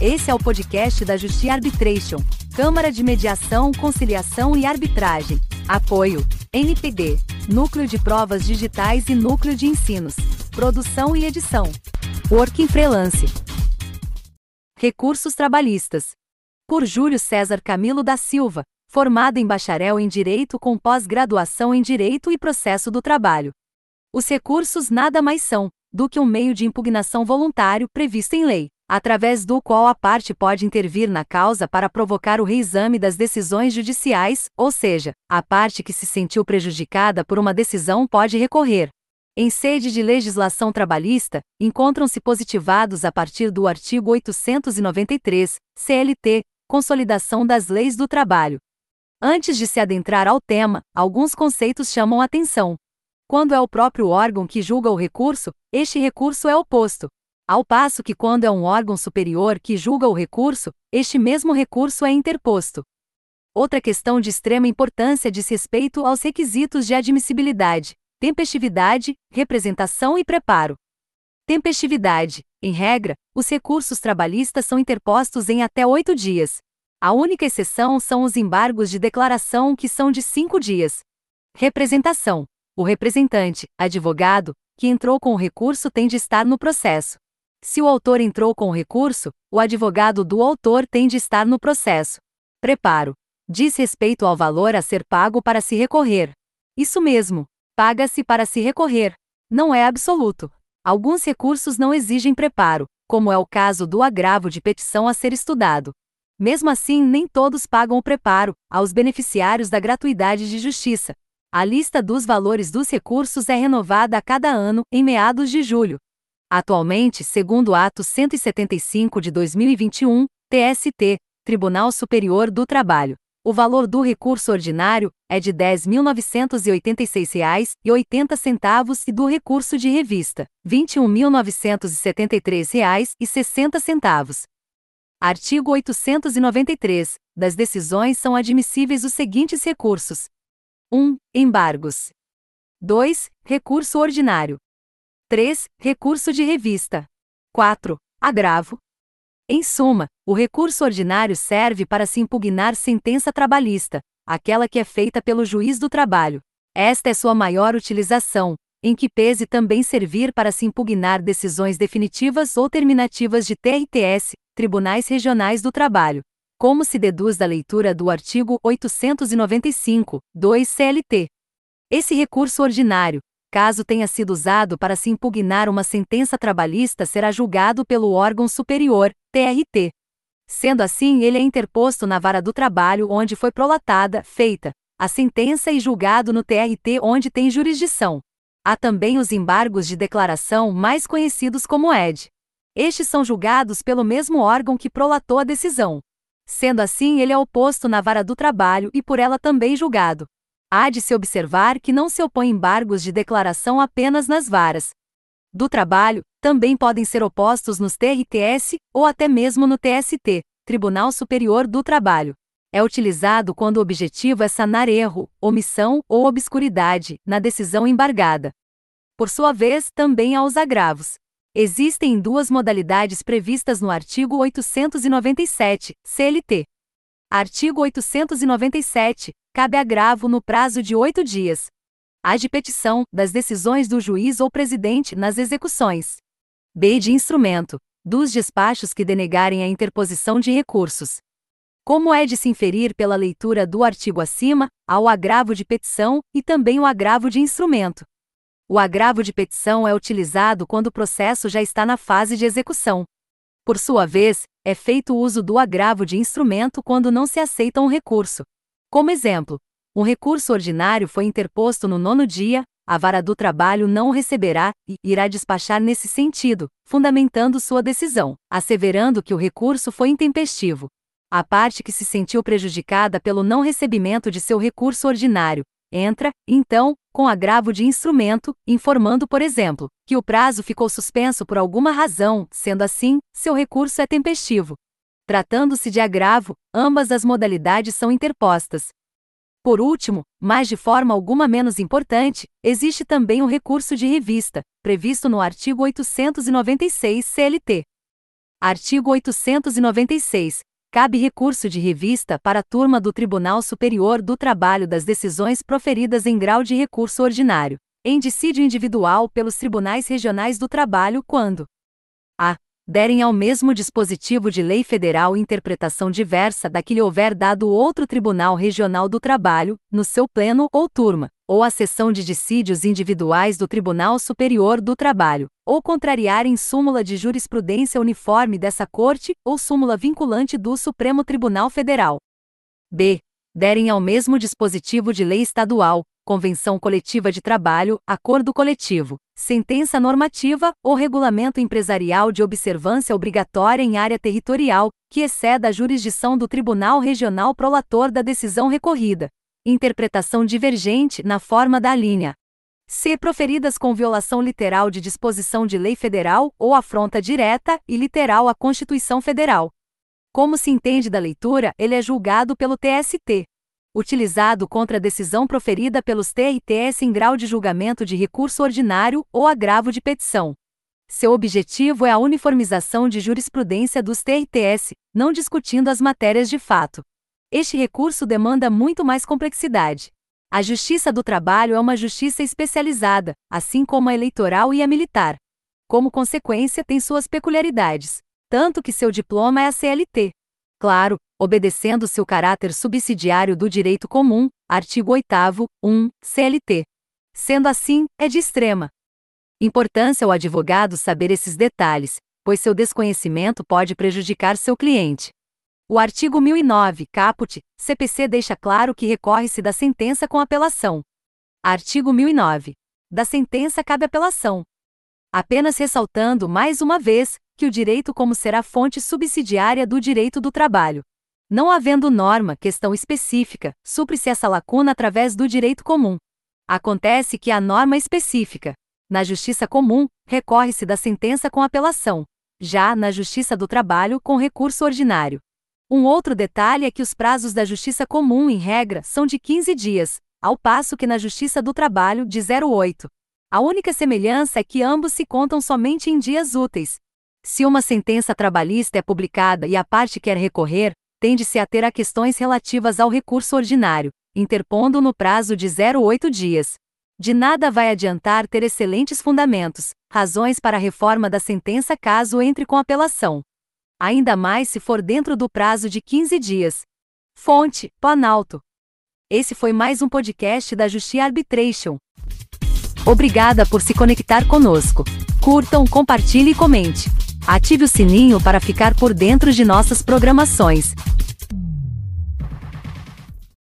Esse é o podcast da Justi Arbitration, Câmara de Mediação, Conciliação e Arbitragem. Apoio: NPD, Núcleo de Provas Digitais e Núcleo de Ensinos. Produção e edição: Working Freelance. Recursos Trabalhistas. Por Júlio César Camilo da Silva, formado em bacharel em Direito com pós-graduação em Direito e Processo do Trabalho. Os recursos nada mais são do que um meio de impugnação voluntário previsto em lei, através do qual a parte pode intervir na causa para provocar o reexame das decisões judiciais, ou seja, a parte que se sentiu prejudicada por uma decisão pode recorrer. Em sede de legislação trabalhista, encontram-se positivados a partir do artigo 893, CLT, Consolidação das Leis do Trabalho. Antes de se adentrar ao tema, alguns conceitos chamam atenção. Quando é o próprio órgão que julga o recurso, este recurso é oposto. Ao passo que, quando é um órgão superior que julga o recurso, este mesmo recurso é interposto. Outra questão de extrema importância diz respeito aos requisitos de admissibilidade, tempestividade, representação e preparo. Tempestividade. Em regra, os recursos trabalhistas são interpostos em até oito dias. A única exceção são os embargos de declaração, que são de cinco dias. Representação. O representante, advogado, que entrou com o recurso tem de estar no processo. Se o autor entrou com recurso, o advogado do autor tem de estar no processo. Preparo. Diz respeito ao valor a ser pago para se recorrer. Isso mesmo. Paga-se para se recorrer. Não é absoluto. Alguns recursos não exigem preparo, como é o caso do agravo de petição a ser estudado. Mesmo assim, nem todos pagam o preparo, aos beneficiários da gratuidade de justiça, a lista dos valores dos recursos é renovada a cada ano, em meados de julho. Atualmente, segundo Ato 175 de 2021, TST, Tribunal Superior do Trabalho, o valor do recurso ordinário é de R$ 10.986,80 e do recurso de revista, R$ 21.973,60. Artigo 893. Das decisões são admissíveis os seguintes recursos: 1. Embargos. 2. Recurso ordinário. 3. Recurso de revista. 4. Agravo. Em suma, o recurso ordinário serve para se impugnar sentença trabalhista, aquela que é feita pelo juiz do trabalho. Esta é sua maior utilização, em que pese também servir para se impugnar decisões definitivas ou terminativas de TRTS, Tribunais Regionais do Trabalho, como se deduz da leitura do artigo 895, 2 CLT. Esse recurso ordinário, caso tenha sido usado para se impugnar uma sentença trabalhista, será julgado pelo órgão superior, TRT. Sendo assim, ele é interposto na vara do trabalho onde foi prolatada, feita, a sentença e julgado no TRT onde tem jurisdição. Há também os embargos de declaração, mais conhecidos como ED. Estes são julgados pelo mesmo órgão que prolatou a decisão. Sendo assim, ele é oposto na vara do trabalho e por ela também julgado. Há de se observar que não se opõe embargos de declaração apenas nas varas do trabalho, também podem ser opostos nos TRTS ou até mesmo no TST, Tribunal Superior do Trabalho. É utilizado quando o objetivo é sanar erro, omissão ou obscuridade na decisão embargada. Por sua vez, também há os agravos. Existem duas modalidades previstas no artigo 897, CLT. Artigo 897. Cabe agravo no prazo de oito dias. A de petição, das decisões do juiz ou presidente nas execuções. B. De instrumento, dos despachos que denegarem a interposição de recursos. Como é de se inferir pela leitura do artigo acima, há o agravo de petição e também o agravo de instrumento. O agravo de petição é utilizado quando o processo já está na fase de execução. Por sua vez, é feito uso do agravo de instrumento quando não se aceita um recurso. Como exemplo, um recurso ordinário foi interposto no nono dia, a vara do trabalho não o receberá e irá despachar nesse sentido, fundamentando sua decisão, asseverando que o recurso foi intempestivo. A parte que se sentiu prejudicada pelo não recebimento de seu recurso ordinário, entra, então, com agravo de instrumento, informando, por exemplo, que o prazo ficou suspenso por alguma razão, sendo assim, seu recurso é tempestivo. Tratando-se de agravo, ambas as modalidades são interpostas. Por último, mas de forma alguma menos importante, existe também o recurso de revista, previsto no artigo 896 CLT. Artigo 896. Cabe recurso de revista para a turma do Tribunal Superior do Trabalho das decisões proferidas em grau de recurso ordinário, em dissídio individual pelos tribunais regionais do trabalho quando a derem ao mesmo dispositivo de lei federal interpretação diversa da que lhe houver dado outro Tribunal Regional do Trabalho, no seu pleno ou turma, ou a sessão de dissídios individuais do Tribunal Superior do Trabalho, ou contrariarem súmula de jurisprudência uniforme dessa Corte ou súmula vinculante do Supremo Tribunal Federal. B. Derem ao mesmo dispositivo de lei estadual, convenção coletiva de trabalho, acordo coletivo, sentença normativa ou regulamento empresarial de observância obrigatória em área territorial, que exceda a jurisdição do Tribunal Regional prolator da decisão recorrida. Interpretação divergente na forma da linha. C. Proferidas com violação literal de disposição de lei federal ou afronta direta e literal à Constituição Federal. Como se entende da leitura, ele é julgado pelo TST utilizado contra a decisão proferida pelos TRTS em grau de julgamento de recurso ordinário ou agravo de petição. Seu objetivo é a uniformização de jurisprudência dos TRTS, não discutindo as matérias de fato. Este recurso demanda muito mais complexidade. A Justiça do Trabalho é uma justiça especializada, assim como a eleitoral e a militar. Como consequência, tem suas peculiaridades, tanto que seu diploma é a CLT. Claro, obedecendo seu caráter subsidiário do direito comum, artigo 8 1, CLT. Sendo assim, é de extrema importância ao advogado saber esses detalhes, pois seu desconhecimento pode prejudicar seu cliente. O artigo 1009, caput, CPC deixa claro que recorre-se da sentença com apelação. Artigo 1009. Da sentença cabe apelação. Apenas ressaltando mais uma vez que o direito como será fonte subsidiária do direito do trabalho. Não havendo norma, questão específica, supre-se essa lacuna através do direito comum. Acontece que a norma específica. Na justiça comum, recorre-se da sentença com apelação. Já na justiça do trabalho, com recurso ordinário. Um outro detalhe é que os prazos da justiça comum, em regra, são de 15 dias, ao passo que na justiça do trabalho, de 08. A única semelhança é que ambos se contam somente em dias úteis. Se uma sentença trabalhista é publicada e a parte quer recorrer, tende-se a ter a questões relativas ao recurso ordinário, interpondo no prazo de 08 dias. De nada vai adiantar ter excelentes fundamentos, razões para a reforma da sentença caso entre com apelação. Ainda mais se for dentro do prazo de 15 dias. Fonte: Planalto. Esse foi mais um podcast da Justi Arbitration. Obrigada por se conectar conosco. Curtam, compartilhe e comente. Ative o sininho para ficar por dentro de nossas programações.